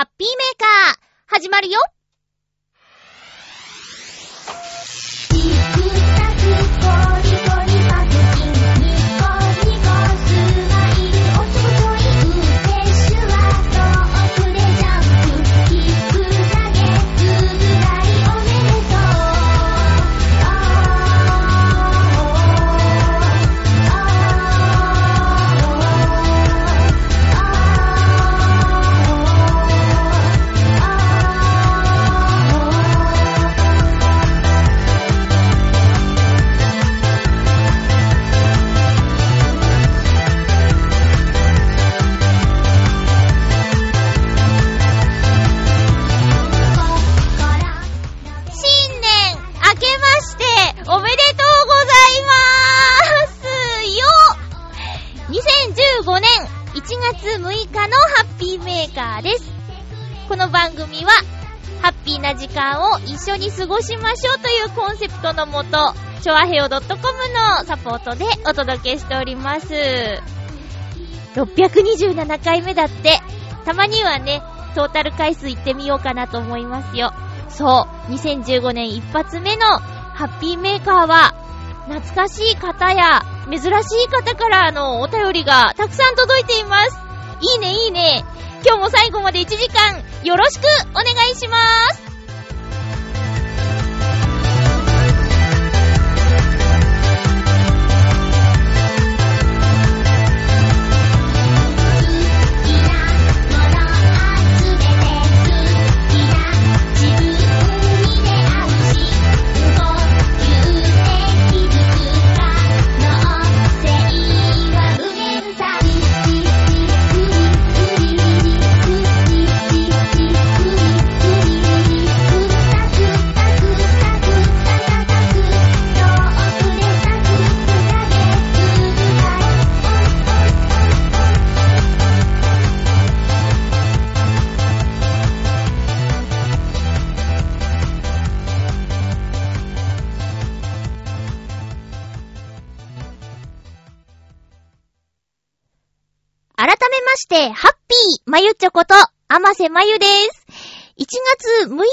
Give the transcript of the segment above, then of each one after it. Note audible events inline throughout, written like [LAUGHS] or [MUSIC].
ハッピーメーカー、始まるよ。6日のハッピーメーカーです。この番組は、ハッピーな時間を一緒に過ごしましょうというコンセプトのもと、チョアヘオ .com のサポートでお届けしております。627回目だって、たまにはね、トータル回数行ってみようかなと思いますよ。そう、2015年一発目のハッピーメーカーは、懐かしい方や珍しい方からのお便りがたくさん届いています。いいねいいね。今日も最後まで1時間よろしくお願いします。して、ハッピーまゆちょこと、あませまゆです。1月6日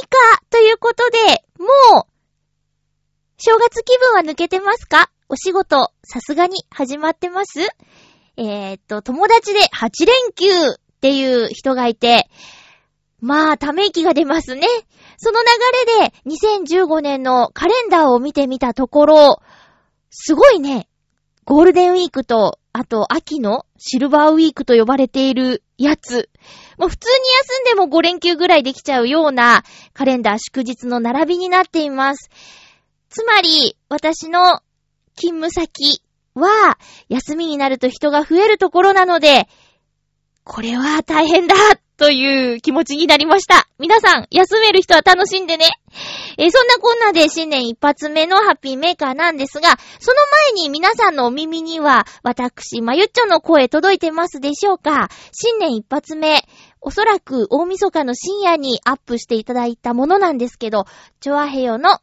ということで、もう、正月気分は抜けてますか？お仕事、さすがに始まってます？えー、っと、友達で8連休っていう人がいて、まあ、ため息が出ますね。その流れで、2015年のカレンダーを見てみたところ、すごいね、ゴールデンウィークと、あと秋のシルバーウィークと呼ばれているやつ。もう普通に休んでも5連休ぐらいできちゃうようなカレンダー祝日の並びになっています。つまり、私の勤務先は休みになると人が増えるところなので、これは大変だという気持ちになりました。皆さん、休める人は楽しんでね。えーそんなこんなで新年一発目のハッピーメーカーなんですが、その前に皆さんのお耳には、私、まゆっちょの声届いてますでしょうか新年一発目、おそらく大晦日の深夜にアップしていただいたものなんですけど、チョアヘヨの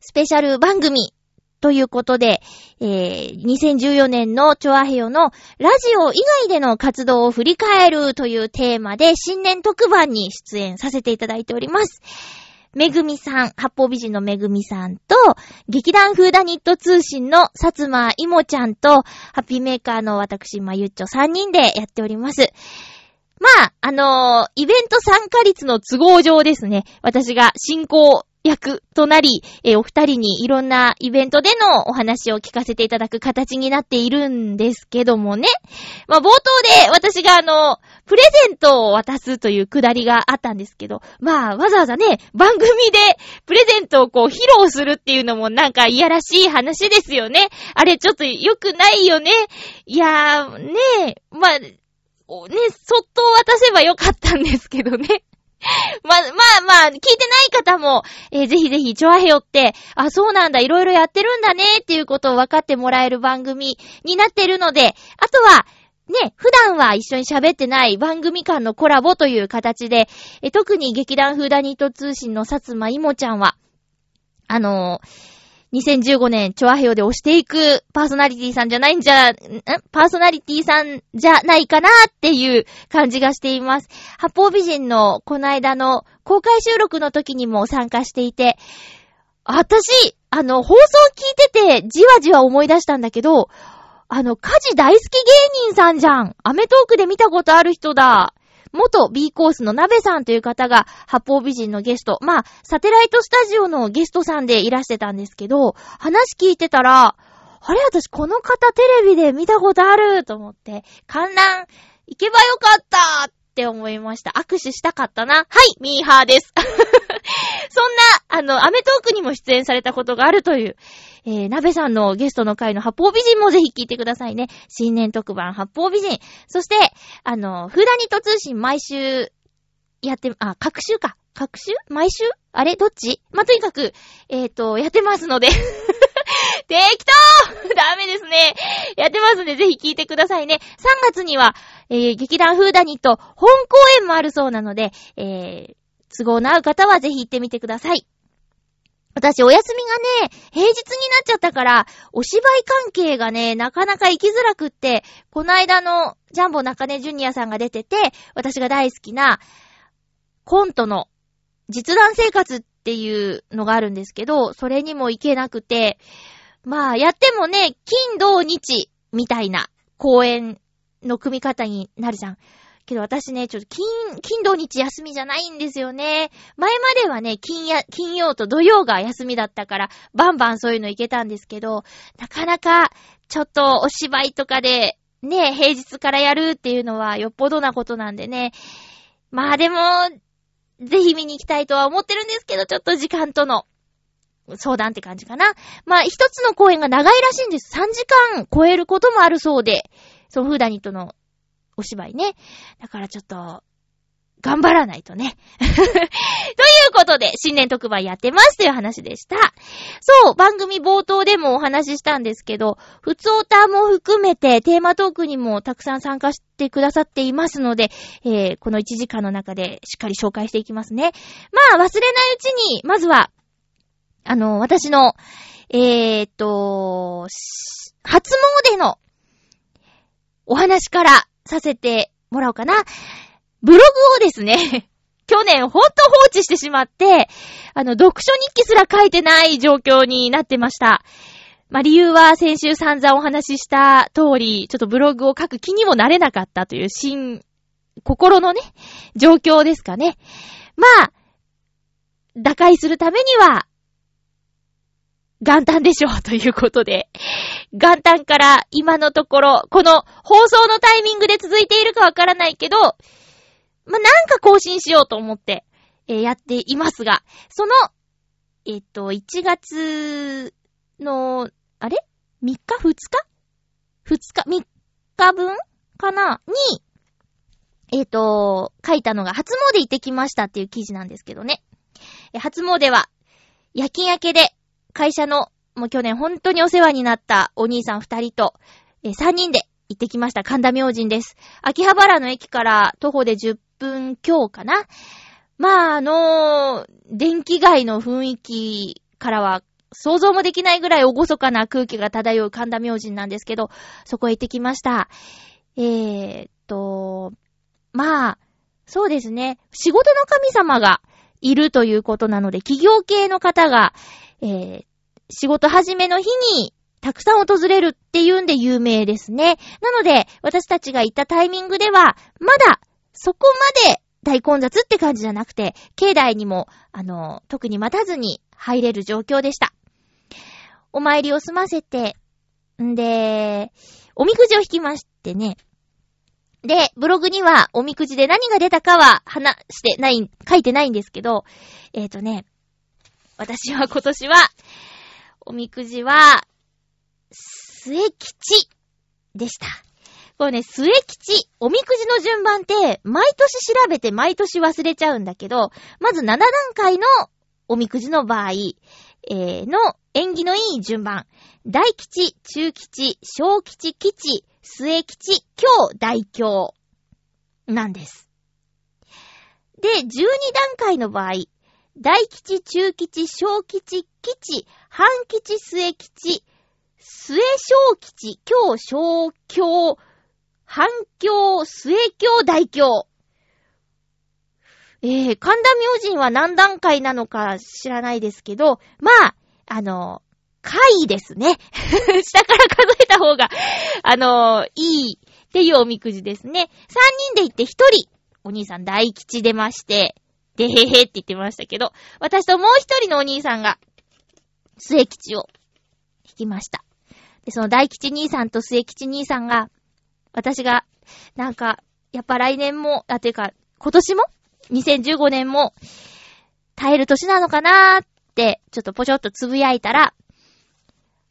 スペシャル番組ということで、えー、2014年のチョアヘヨのラジオ以外での活動を振り返るというテーマで新年特番に出演させていただいております。めぐみさん、八方美人のめぐみさんと、劇団フーダニット通信のさつまいもちゃんと、ハッピーメーカーの私、まゆっちょ3人でやっております。まあ、あのーイベント参加率の都合上ですね、私が進行役となり、えーお二人にいろんなイベントでのお話を聞かせていただく形になっているんですけどもね。まあ、冒頭で私があの、プレゼントを渡すというくだりがあったんですけど、まあ、わざわざね、番組でプレゼントをこう披露するっていうのもなんかいやらしい話ですよね。あれちょっと良くないよね。いやー、ねえまあ、ね、そっと渡せばよかったんですけどね。[LAUGHS] まあ、まあまあ、聞いてない方も、えーぜひぜひ、チョアヘヨって、あ、そうなんだ、いろいろやってるんだね、っていうことを分かってもらえる番組になってるので、あとは、ね、普段は一緒に喋ってない番組間のコラボという形で、え特に劇団フーダニット通信のさつまいもちゃんは、あのー2015年、チョアヘヨで押していくパーソナリティさんじゃないんじゃ、ん？パーソナリティさんじゃないかなっていう感じがしています。八方美人のこの間の公開収録の時にも参加していて、私、あの、放送聞いててじわじわ思い出したんだけど、あの、家事大好き芸人さんじゃん。アメトークで見たことある人だ。元 B コースの鍋さんという方が、八方美人のゲスト。まあ、サテライトスタジオのゲストさんでいらしてたんですけど、話聞いてたら、あれ私この方テレビで見たことあると思って、観覧行けばよかったって思いました。握手したかったな。はい、ミーハーです。[LAUGHS] そんな、あの、アメトークにも出演されたことがあるという、えー、鍋さんのゲストの回の八方美人もぜひ聞いてくださいね。新年特番八方美人。そして、あの、フーダニット通信毎週やって、あ、各週か。各週？毎週？あれ？どっち？まあ、とにかく、えっ、ー、と、やってますので [LAUGHS] 適当ダメですね。やってますんで、ぜひ聞いてくださいね。3月には、えー、劇団フーダニット本公演もあるそうなので、えー、都合の合う方はぜひ行ってみてください。私、お休みがね、平日になっちゃったから、お芝居関係がね、なかなか行きづらくって、この間のジャンボ中根ジュニアさんが出てて、私が大好きなコントの実弾生活っていうのがあるんですけど、それにも行けなくて、まあ、やってもね、金、土、日、みたいな公演の組み方になるじゃん。けど私ね、ちょっと金、金土日休みじゃないんですよね。前まではね、金や、金曜と土曜が休みだったから、バンバンそういうの行けたんですけど、なかなか、ちょっとお芝居とかで、ね、平日からやるっていうのはよっぽどなことなんでね。まあでも、ぜひ見に行きたいとは思ってるんですけど、ちょっと時間との相談って感じかな。まあ、一つの公演が長いらしいんです。3時間超えることもあるそうで、そのフーダニットのお芝居ね。だからちょっと、頑張らないとね。[LAUGHS] ということで、新年特番やってますという話でした。そう、番組冒頭でもお話ししたんですけど、普通オタも含めてテーマトークにもたくさん参加してくださっていますので、えー、この1時間の中でしっかり紹介していきますね。まあ、忘れないうちに、まずは、あの、私の、えー、っと、初詣のお話からさせてもらおうかな。ブログをですね、[LAUGHS] 去年ほんと放置してしまって、あの、読書日記すら書いてない状況になってました。まあ、理由は先週散々お話しした通り、ちょっとブログを書く気にもなれなかったという新、心のね、状況ですかね。まあ、打開するためには、元旦でしょうということで、元旦から今のところ、この放送のタイミングで続いているかわからないけど、ま、なんか更新しようと思って、えー、やっていますが、その、えっと、1月の、あれ ?3 日 ?2 日 ?2 日 ?3 日分かな？に、えっ、と、書いたのが初詣行ってきましたっていう記事なんですけどね。え初詣は、夜勤明けで会社の、もう去年本当にお世話になったお兄さん二人と、え三人で行ってきました神田明神です。秋葉原の駅から徒歩で10分強かな。まあ、あのー、電気街の雰囲気からは想像もできないぐらい厳かな空気が漂う神田明神なんですけど、そこへ行ってきました。えー、っと、まあ、そうですね。仕事の神様がいるということなので、企業系の方が、えー、仕事始めの日にたくさん訪れるっていうんで有名ですね。なので、私たちが行ったタイミングでは、まだそこまで大混雑って感じじゃなくて、境内にも、あの、特に待たずに入れる状況でした。お参りを済ませて、んで、おみくじを引きましてね。で、ブログにはおみくじで何が出たかは話してない、書いてないんですけど、えっ、ー、とね、私は今年は、おみくじは、末吉でした。これね、末吉、おみくじの順番って、毎年調べて毎年忘れちゃうんだけど、まず7段階のおみくじの場合、えー、の縁起のいい順番。大吉、中吉、小吉、吉、末吉、今日、大凶。なんです。で、12段階の場合、大吉、中吉、小吉、吉、半吉、末吉、末小吉、京、小京、半京、末京、大京。えー、神田明神は何段階なのか知らないですけど、まあ、あの、回ですね。[LAUGHS] 下から数えた方が、あの、いいっていうおみくじですね。三人で行って一人、お兄さん大吉出まして、でへへって言ってましたけど、私ともう一人のお兄さんが、末吉を引きました。で、その大吉兄さんと末吉兄さんが、私が、なんか、やっぱ来年も、あ、ていうか、今年も ?2015 年も、耐える年なのかなーって、ちょっとぽちょっとつぶやいたら、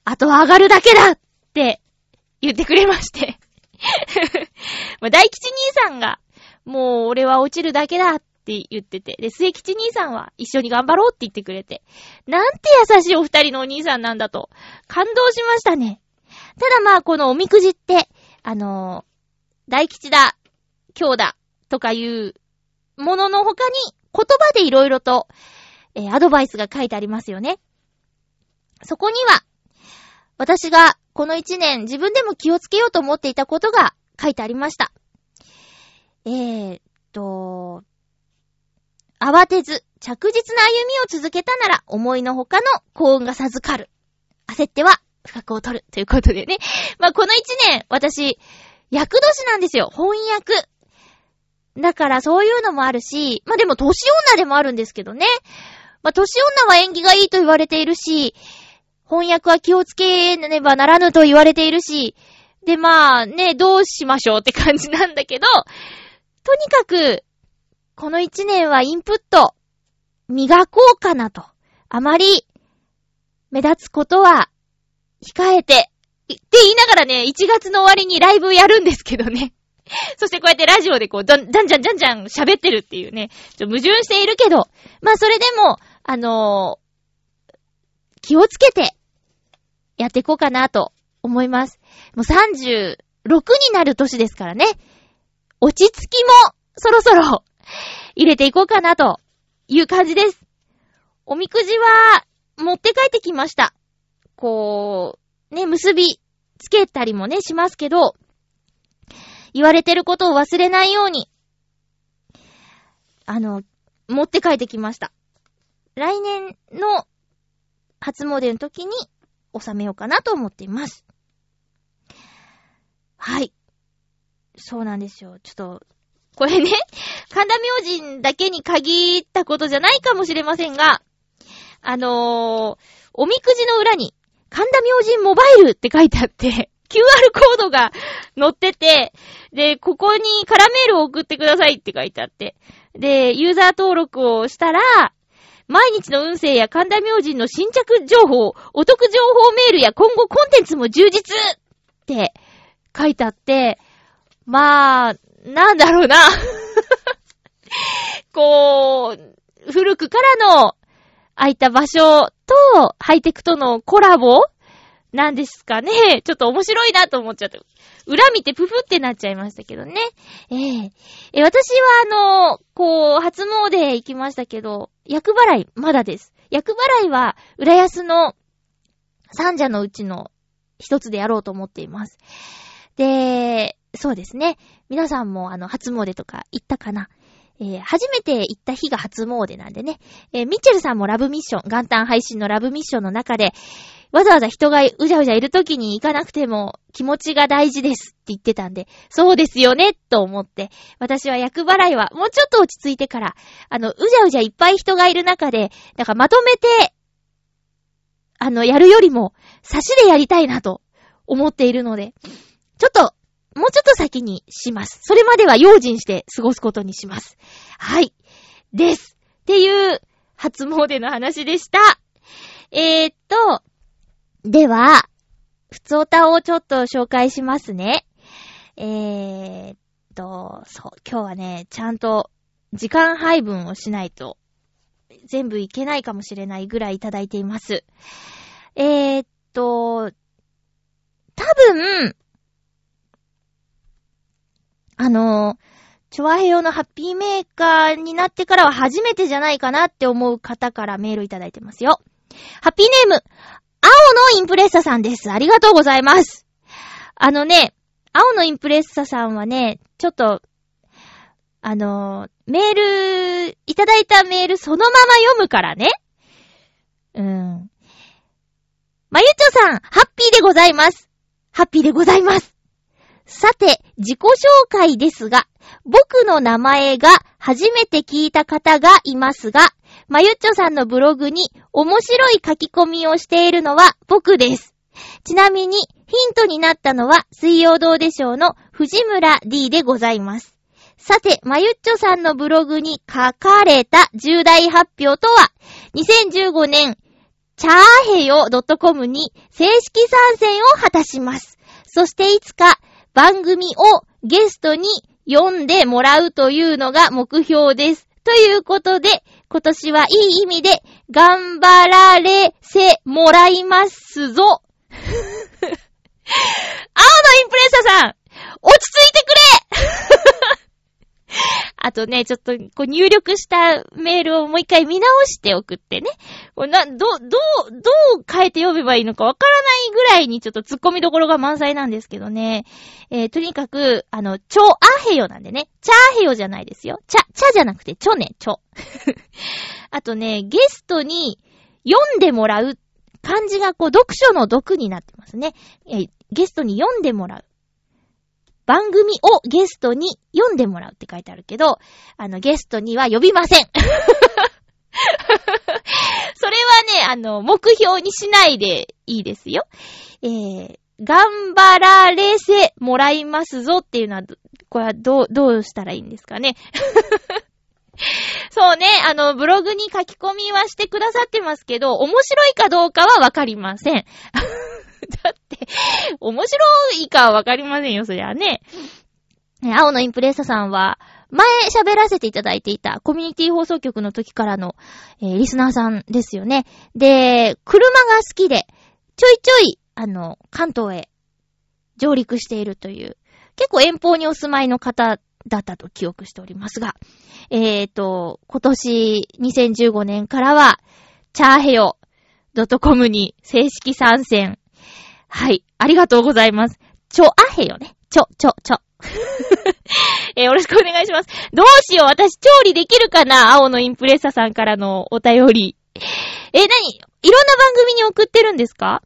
あとは上がるだけだって言ってくれまして [LAUGHS] 大吉兄さんが、もう俺は落ちるだけだっって言ってて、で、末吉兄さんは一緒に頑張ろうって言ってくれて、なんて優しいお二人のお兄さんなんだと、感動しましたね。ただまあ、このおみくじって、あのー、大吉だ、今日だ、とかいうものの他に、言葉でいろいろと、えー、アドバイスが書いてありますよね。そこには、私がこの一年自分でも気をつけようと思っていたことが書いてありました。えー、っと、慌てず、着実な歩みを続けたなら、思いのほかの幸運が授かる。焦っては、不覚を取る。ということでね。まあ、この一年、私、役年なんですよ。翻訳。だからそういうのもあるし、まあ、でも年女でもあるんですけどね。まあ、年女は縁起がいいと言われているし、翻訳は気をつけねばならぬと言われているし、で、まあ、ね、どうしましょうって感じなんだけど、とにかく、この一年はインプット、磨こうかなと。あまり、目立つことは、控えて、って言いながらね、1月の終わりにライブやるんですけどね。[LAUGHS] そしてこうやってラジオでこう、じゃんじゃんじゃんじゃん喋ってるっていうね、ちょ矛盾しているけど、まあそれでも、あのー、気をつけて、やっていこうかなと思います。もう36になる年ですからね。落ち着きもそろそろ入れていこうかなという感じです。おみくじは持って帰ってきました。こう、ね、結びつけたりもね、しますけど、言われてることを忘れないように、あの、持って帰ってきました。来年の初詣の時に収めようかなと思っています。はい。そうなんですよ。ちょっと、これね、[LAUGHS] 神田明神だけに限ったことじゃないかもしれませんが、あのー、おみくじの裏に、神田明神モバイルって書いてあって、[LAUGHS] QR コードが載ってて、で、ここにカラメールを送ってくださいって書いてあって、で、ユーザー登録をしたら、毎日の運勢や神田明神の新着情報、お得情報メールや今後コンテンツも充実って書いてあって、まあ、なんだろうな。[LAUGHS] こう、古くからの空いた場所とハイテクとのコラボなんですかね。ちょっと面白いなと思っちゃった。裏見てプフってなっちゃいましたけどね。えー、え私はあの、こう、初詣行きましたけど、厄払い、まだです。厄払いは、浦安の三者のうちの一つでやろうと思っています。で、そうですね。皆さんもあの、初詣とか行ったかな？えー、初めて行った日が初詣なんでね。えー、ミッチェルさんもラブミッション、元旦配信のラブミッションの中で、わざわざ人がうじゃうじゃいる時に行かなくても気持ちが大事ですって言ってたんで、そうですよね、と思って、私は役払いはもうちょっと落ち着いてから、あの、うじゃうじゃいっぱい人がいる中で、だかまとめて、あの、やるよりも、差しでやりたいなと思っているので、ちょっと、もうちょっと先にします。それまでは用心して過ごすことにします。はい。です。っていう、初詣の話でした。えー、っと、では、ふつおたをちょっと紹介しますね。えーっと、そう、今日はね、ちゃんと時間配分をしないと、全部いけないかもしれないぐらいいただいています。えーっと、多分、あの、チョアヘヨのハッピーメーカーになってからは初めてじゃないかなって思う方からメールいただいてますよ。ハッピーネーム、青のインプレッサさんです。ありがとうございます。あのね、青のインプレッサさんはね、ちょっと、あのメール、いただいたメールそのまま読むからね。うん。まゆちょさん、ハッピーでございます。ハッピーでございます。さて、自己紹介ですが、僕の名前が初めて聞いた方がいますが、まゆっちょさんのブログに面白い書き込みをしているのは僕です。ちなみに、ヒントになったのは、水曜どうでしょうの藤村 D でございます。さて、まゆっちょさんのブログに書かれた重大発表とは、2015年、チャーヘヨ .com に正式参戦を果たします。そしていつか番組をゲストに読んでもらうというのが目標です。ということで、今年はいい意味で頑張られせもらいますぞ。[LAUGHS] 青のインプレッサさん、落ち着いてくれ [LAUGHS] [LAUGHS] あとね、ちょっと、こう入力したメールをもう一回見直して送ってね。こな、ど、どう、どう変えて読めばいいのかわからないぐらいにちょっと突っ込みどころが満載なんですけどね。えー、とにかく、あの、チョアヘヨなんでね。チャーヘヨじゃないですよ。チャ、チャじゃなくてチョね、チョ。[LAUGHS] あとね、ゲストに読んでもらう漢字がこう、読書の読になってますね。えー、ゲストに読んでもらう。番組をゲストに読んでもらうって書いてあるけど、あの、ゲストには呼びません。[LAUGHS] それはね、あの、目標にしないでいいですよ。えー、頑張られせもらいますぞっていうのは、これはどう、どうしたらいいんですかね。[LAUGHS] そうね、あの、ブログに書き込みはしてくださってますけど、面白いかどうかはわかりません。[LAUGHS] だって、面白いかわかりませんよ、そりゃね。青のインプレッサさんは、前喋らせていただいていたコミュニティ放送局の時からの、えー、リスナーさんですよね。で、車が好きで、ちょいちょい、あの、関東へ上陸しているという、結構遠方にお住まいの方だったと記憶しておりますが、えーと、今年2015年からは、チャーヘヨ .com に正式参戦はい。ありがとうございます。ちょ、あへよね。ちょ、ちょ、ちょ。[LAUGHS] えー、よろしくお願いします。どうしよう。私、調理できるかな？青のインプレッサさんからのお便り。えー、なにいろんな番組に送ってるんですか？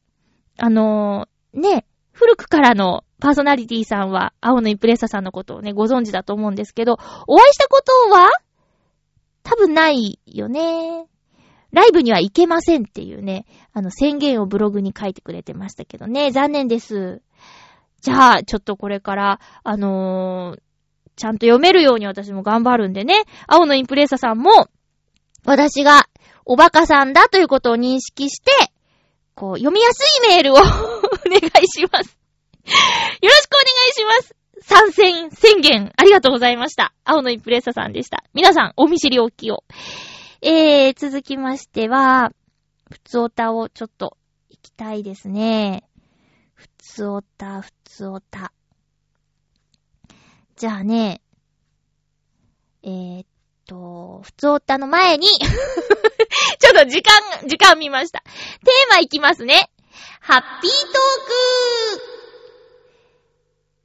あのー、ね、古くからのパーソナリティさんは、青のインプレッサさんのことをね、ご存知だと思うんですけど、お会いしたことは？多分ないよね。ライブには行けませんっていうね、あの宣言をブログに書いてくれてましたけどね、残念です。じゃあ、ちょっとこれから、あのー、ちゃんと読めるように私も頑張るんでね、青のインプレッサさんも、私がおバカさんだということを認識して、こう、読みやすいメールを [LAUGHS] お願いします。よろしくお願いします。参戦宣言、ありがとうございました。青のインプレッサさんでした。皆さん、お見知りおきを。えー、続きましては、ふつおたをちょっと行きたいですね。ふつおた、ふつおた。じゃあね、えー、っと、ふつおたの前に [LAUGHS] ちょっと時間、時間見ました。テーマいきますね。ハッピートー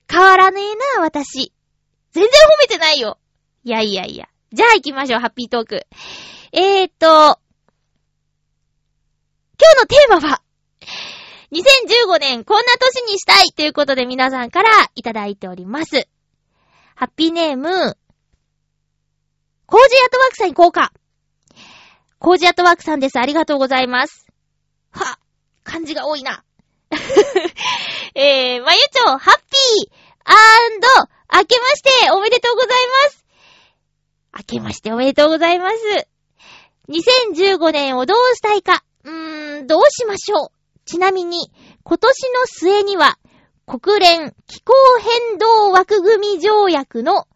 ク変わらねえな、私。全然褒めてないよ。いやいやいや。じゃあ行きましょう、ハッピートーク。えーと、今日のテーマは、2015年こんな年にしたいということで皆さんからいただいております。ハッピーネーム、コージアットワークさん行こうか。コージアットワークさんです。ありがとうございます。は、漢字が多いな。[LAUGHS] えー、まゆちょ、ハッピー、アンド、明けましておめでとうございます。明けましておめでとうございます。2015年をどうしたいか、うーん、どうしましょう。ちなみに、今年の末には、国連気候変動枠組み条約の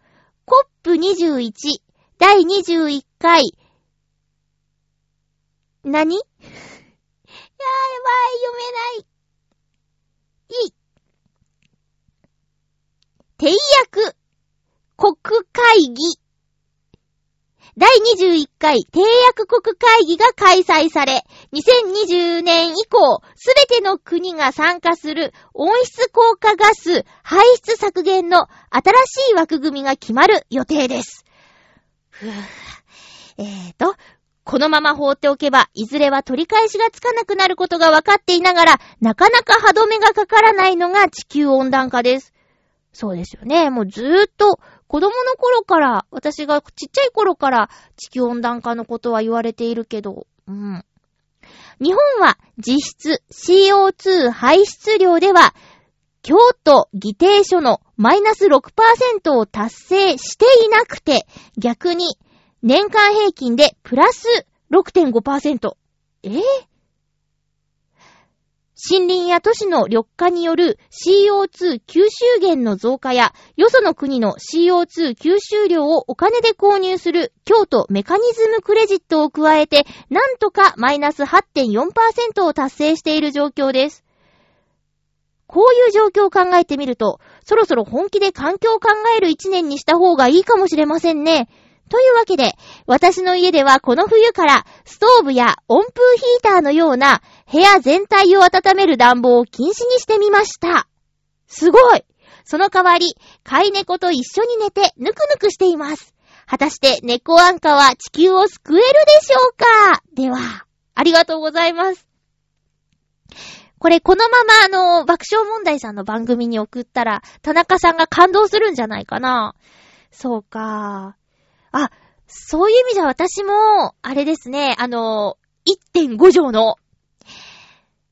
COP21 第21回、何？[LAUGHS] や、ばい、読めない。いい。締約国会議。第21回締約国会議が開催され、2020年以降、すべての国が参加する温室効果ガス排出削減の新しい枠組みが決まる予定です。ふぅ。えーと、このまま放っておけば、いずれは取り返しがつかなくなることが分かっていながら、なかなか歯止めがかからないのが地球温暖化です。そうですよね。もうずーっと、子供の頃から、私がちっちゃい頃から地球温暖化のことは言われているけど、うん。日本は実質 CO2 排出量では、京都議定書のマイナス6%を達成していなくて、逆に年間平均でプラス6.5%。え、ー、森林や都市の緑化による CO2 吸収源の増加や、よその国の CO2 吸収量をお金で購入する京都メカニズムクレジットを加えて、なんとかマイナス8.4%を達成している状況です。こういう状況を考えてみると、そろそろ本気で環境を考える一年にした方がいいかもしれませんね。というわけで、私の家ではこの冬からストーブや温風ヒーターのような部屋全体を温める暖房を禁止にしてみました。すごいその代わり、飼い猫と一緒に寝てぬくぬくしています。果たして猫アンカは地球を救えるでしょうか？では、ありがとうございます。これこのままあの、爆笑問題さんの番組に送ったら、田中さんが感動するんじゃないかな。そうか。あ、そういう意味じゃ私も、あれですね、あの、1.5畳の、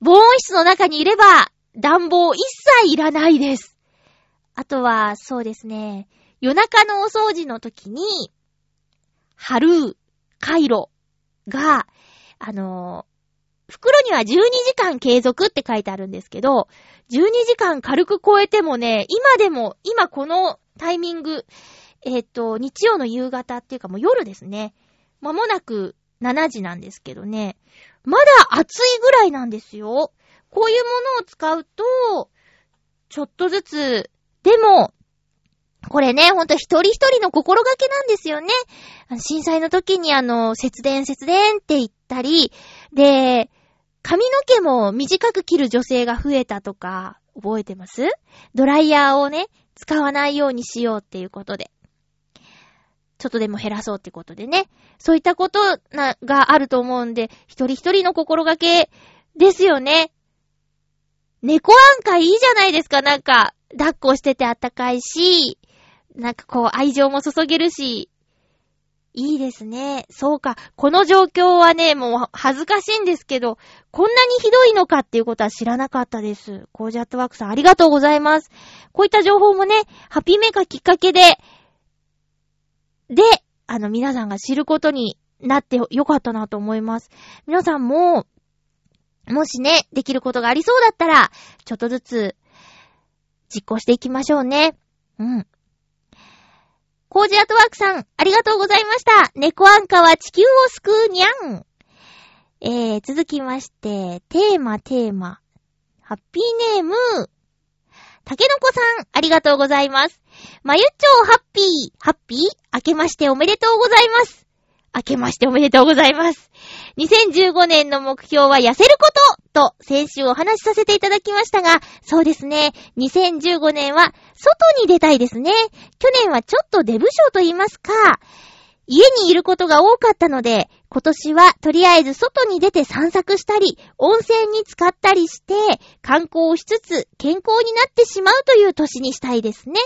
防音室の中にいれば、暖房一切いらないです。あとは、そうですね、夜中のお掃除の時に、貼る回路が、あの、袋には12時間継続って書いてあるんですけど、12時間軽く超えてもね、今でも、今このタイミング、えっ、ー、と、日曜の夕方っていうかもう夜ですね。まもなく7時なんですけどね。まだ暑いぐらいなんですよ。こういうものを使うと、ちょっとずつ、でも、これね、ほんと一人一人の心がけなんですよね。震災の時にあの、節電節電って言ったり、で、髪の毛も短く切る女性が増えたとか、覚えてます？ドライヤーをね、使わないようにしようっていうことで。ちょっとでも減らそうってことでね。そういったことな、があると思うんで、一人一人の心がけですよね。猫アンカいいじゃないですか、なんか、抱っこしててあったかいし、なんかこう愛情も注げるし、いいですね。そうか。この状況はね、もう恥ずかしいんですけど、こんなにひどいのかっていうことは知らなかったです。コージャットワークさんありがとうございます。こういった情報もね、ハッピーメーカーきっかけで、で、あの、皆さんが知ることになってよかったなと思います。皆さんも、もしね、できることがありそうだったら、ちょっとずつ、実行していきましょうね。うん。コージアートワークさん、ありがとうございました。猫アンカは地球を救うにゃん。えー、続きまして、テーマ、テーマ。ハッピーネーム、たけのこさん、ありがとうございます。まゆっちょハッピー、ハッピー？明けましておめでとうございます。明けましておめでとうございます。2015年の目標は痩せることと先週お話しさせていただきましたが、そうですね。2015年は外に出たいですね。去年はちょっと出不症と言いますか、家にいることが多かったので、今年はとりあえず外に出て散策したり、温泉に浸かったりして、観光をしつつ健康になってしまうという年にしたいですね。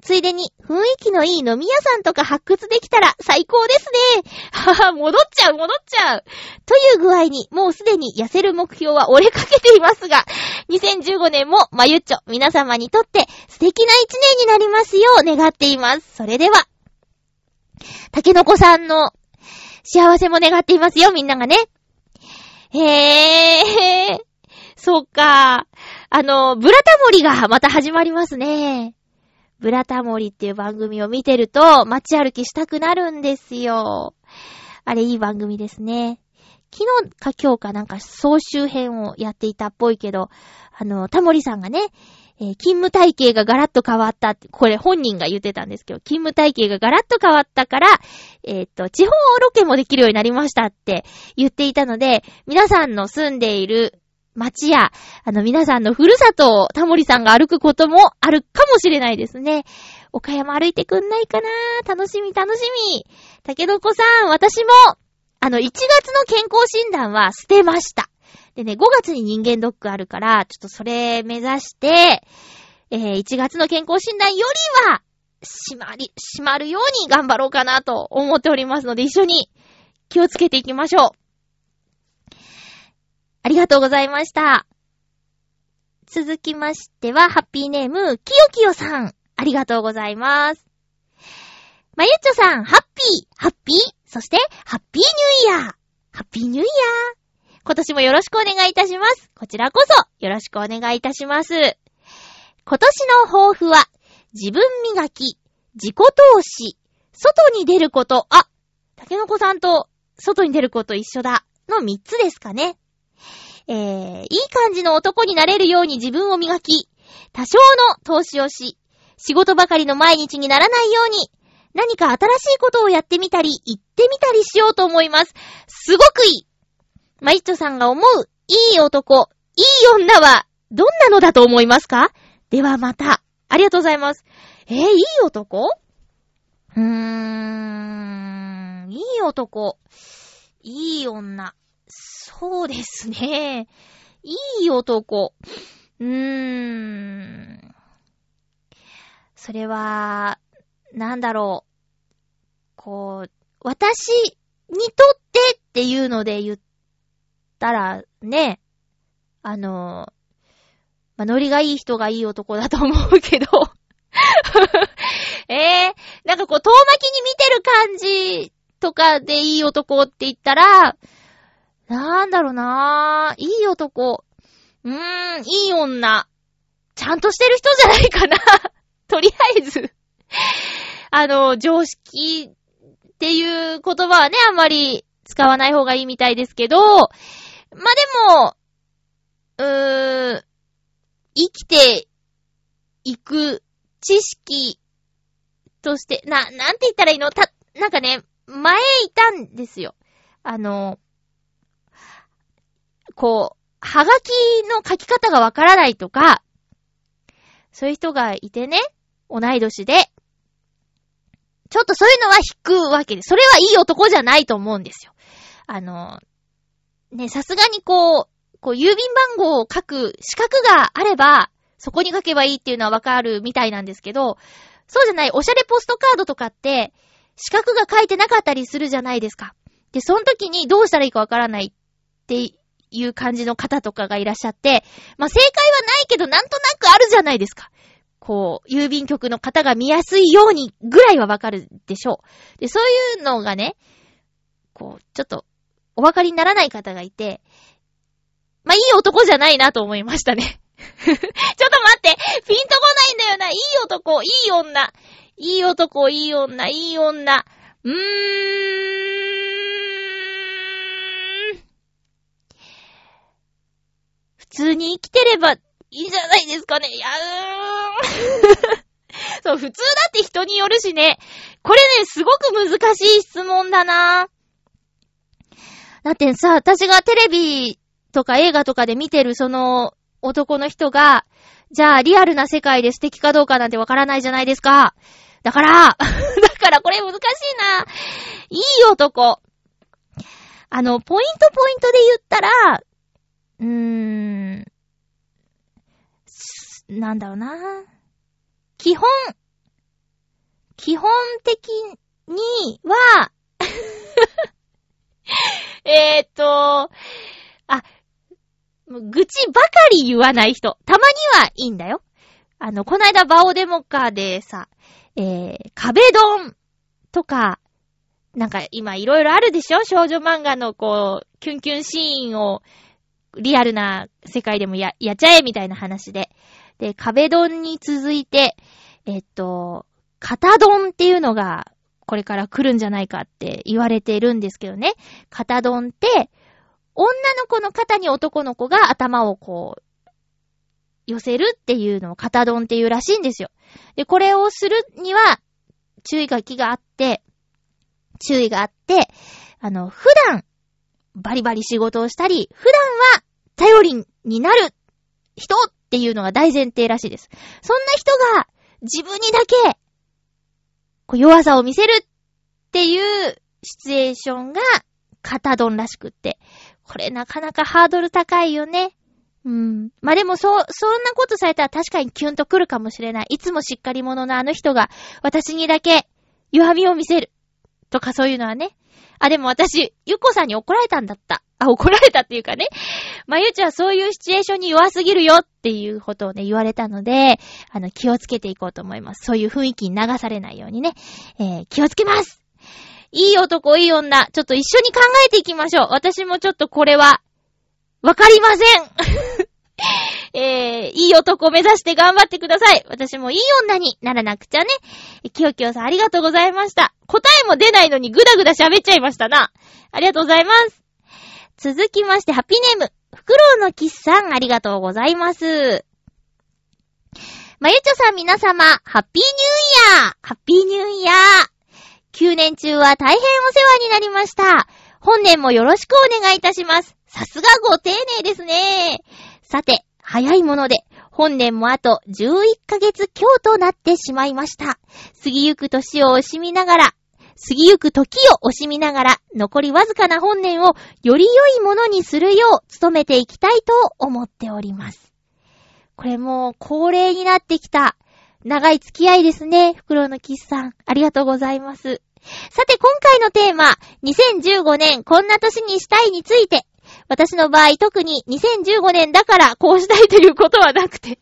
ついでに雰囲気のいい飲み屋さんとか発掘できたら最高ですね。はは、戻っちゃう戻っちゃう。という具合に、もうすでに痩せる目標は折れかけていますが、2015年もまゆっちょ皆様にとって素敵な一年になりますよう願っています。それでは。竹の子さんの幸せも願っていますよ、みんながね。へー。そっか。あの、ブラタモリがまた始まりますね。ブラタモリっていう番組を見てると街歩きしたくなるんですよ。あれいい番組ですね。昨日か今日かなんか総集編をやっていたっぽいけど、あの、タモリさんがね、えー、勤務体系がガラッと変わったって、これ本人が言ってたんですけど、勤務体系がガラッと変わったから、えっ、と、地方ロケもできるようになりましたって言っていたので、皆さんの住んでいる街や、あの皆さんのふるさとをタモリさんが歩くこともあるかもしれないですね。岡山歩いてくんないかな？楽しみ楽しみ。竹の子さん、私も、あの、1月の健康診断は捨てました。でね、5月に人間ドックあるから、ちょっとそれ目指して、えー、1月の健康診断よりは、閉まり、閉まるように頑張ろうかなと思っておりますので、一緒に気をつけていきましょう。ありがとうございました。続きましては、ハッピーネーム、きよきよさん。ありがとうございます。まゆっちょさん、ハッピー、ハッピー、そして、ハッピーニューイヤー。ハッピーニューイヤー。今年もよろしくお願いいたします。こちらこそよろしくお願いいたします。今年の抱負は、自分磨き、自己投資、外に出ること、あ、竹の子さんと外に出ること一緒だ、の3つですかね。えー、いい感じの男になれるように自分を磨き、多少の投資をし、仕事ばかりの毎日にならないように、何か新しいことをやってみたり、言ってみたりしようと思います。すごくいいマイッチョさんが思う、いい男、いい女は、どんなのだと思いますか？ではまた。ありがとうございます。えー、いい男？うーん、いい男、いい女。そうですね。いい男。うーん。それは、なんだろう。こう、私にとってっていうので言ったら、ね、あの、まあ、ノリがいい人がいい男だと思うけどえ [LAUGHS] えー、なんかこう、遠巻きに見てる感じとかでいい男って言ったら、なんだろうなぁ、いい男。うーん、いい女。ちゃんとしてる人じゃないかな [LAUGHS] とりあえずあの、常識っていう言葉はね、あんまり使わない方がいいみたいですけど、まあ、でも、うーん、生きていく知識として、な、なんて言ったらいいの？た、なんかね、前いたんですよ。あの、こう、はがきの書き方がわからないとか、そういう人がいてね、同い年で、ちょっとそういうのは引くわけで、それはいい男じゃないと思うんですよ。あの、ね、さすがにこう、こう、郵便番号を書く資格があれば、そこに書けばいいっていうのはわかるみたいなんですけど、そうじゃない、おしゃれポストカードとかって、資格が書いてなかったりするじゃないですか。で、その時にどうしたらいいかわからないっていう感じの方とかがいらっしゃって、まあ、正解はないけど、なんとなくあるじゃないですか。こう、郵便局の方が見やすいようにぐらいはわかるでしょう。で、そういうのがね、こう、ちょっと、お分かりにならない方がいて、まあ、いい男じゃないなと思いましたね。[LAUGHS] ちょっと待ってピンとこないんだよないい男、いい女。いい男、いい女、いい女。うーん。普通に生きてればいいんじゃないですかね。いや、うーん。そう、普通だって人によるしね。これね、すごく難しい質問だな。だってさ、私がテレビとか映画とかで見てるその男の人が、じゃあリアルな世界で素敵かどうかなんてわからないじゃないですか。だから、[LAUGHS] だからこれ難しいな。いい男。あの、ポイントポイントで言ったら、うーん、なんだろうな。基本、基本的には [LAUGHS] えっと、あ、愚痴ばかり言わない人。たまにはいいんだよ。あの、こないだバオデモカーでさ、えー、壁ドンとか、なんか今いろいろあるでしょ？少女漫画のこう、キュンキュンシーンをリアルな世界でもや、やっちゃえみたいな話で。で、壁ドンに続いて、えっと、型ドンっていうのがこれから来るんじゃないかって言われているんですけどね。型ドンって、女の子の肩に男の子が頭をこう、寄せるっていうのを型丼っていうらしいんですよ。で、これをするには、注意書きがあって、注意があって、あの、普段、バリバリ仕事をしたり、普段は頼りになる人っていうのが大前提らしいです。そんな人が自分にだけ、こう弱さを見せるっていうシチュエーションが型丼らしくって。これなかなかハードル高いよね。うん。まあ、でもそう、そんなことされたら確かにキュンとくるかもしれない。いつもしっかり者のあの人が、私にだけ弱みを見せる。とかそういうのはね。あ、でも私、ゆこさんに怒られたんだった。あ、怒られたっていうかね。まゆちはそういうシチュエーションに弱すぎるよっていうことをね、言われたので、あの、気をつけていこうと思います。そういう雰囲気に流されないようにね。えー、気をつけますいい男、いい女、ちょっと一緒に考えていきましょう。私もちょっとこれは、わかりません [LAUGHS] えー、いい男を目指して頑張ってください。私もいい女にならなくちゃね。きよきよさんありがとうございました。答えも出ないのにぐだぐだ喋っちゃいましたな。ありがとうございます。続きまして、ハッピーネーム、フクロウのキスさんありがとうございます。まゆちょさん皆様、ハッピーニューイヤーハッピーニューイヤー !9 年中は大変お世話になりました。本年もよろしくお願いいたします。さすがご丁寧ですね。さて、早いもので、本年もあと11ヶ月強となってしまいました。過ぎゆく年を惜しみながら、過ぎゆく時を惜しみながら、残りわずかな本年をより良いものにするよう努めていきたいと思っております。これもう恒例になってきた長い付き合いですね。袋のキスさん。ありがとうございます。さて今回のテーマ、2015年こんな年にしたいについて、私の場合特に2015年だからこうしたいということはなくて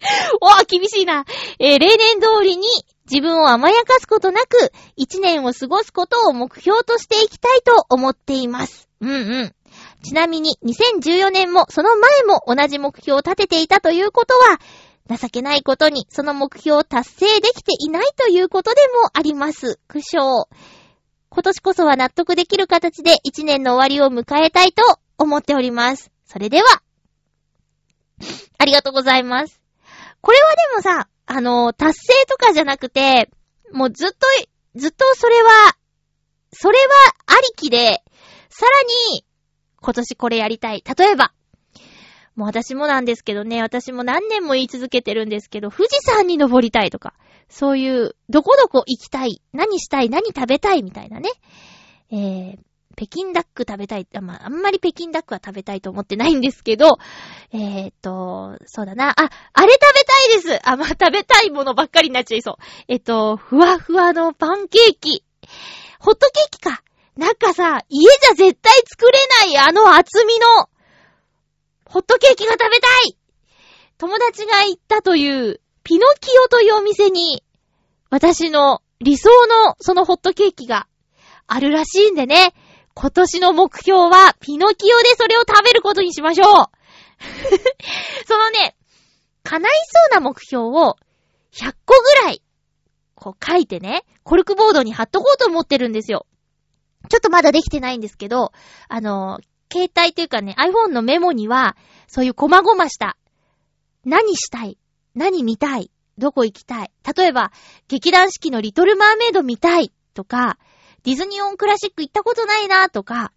[LAUGHS] おぁ、厳しいな。えー、例年通りに自分を甘やかすことなく、一年を過ごすことを目標としていきたいと思っています。うんうん。ちなみに2014年もその前も同じ目標を立てていたということは、情けないことにその目標を達成できていないということでもあります。苦笑。今年こそは納得できる形で一年の終わりを迎えたいと思っております。それでは、ありがとうございます。これはでもさ、あの、達成とかじゃなくて、もうずっと、ずっとそれは、それはありきで、さらに、今年これやりたい。例えば、もう私もなんですけどね、私も何年も言い続けてるんですけど、富士山に登りたいとか、そういう、どこどこ行きたい、何したい、何食べたいみたいなね。えー、北京ダック食べたい。まあ、あんまり北京ダックは食べたいと思ってないんですけど、えー、と、そうだな。あ、あれ食べたいですあ、まあ、食べたいものばっかりになっちゃいそう。えっと、ふわふわのパンケーキ。ホットケーキか。なんかさ、家じゃ絶対作れないあの厚みの、ホットケーキが食べたい友達が行ったという、ピノキオというお店に、私の理想のそのホットケーキがあるらしいんでね。今年の目標は、ピノキオでそれを食べることにしましょう [LAUGHS] そのね、叶いそうな目標を、100個ぐらい、こう書いてね、コルクボードに貼っとこうと思ってるんですよ。ちょっとまだできてないんですけど、あの、携帯というかね、iPhone のメモには、そういう細々した、何したい何見たいどこ行きたい例えば、劇団四季のリトルマーメイド見たいとか、ディズニーオンクラシック行ったことないなとか、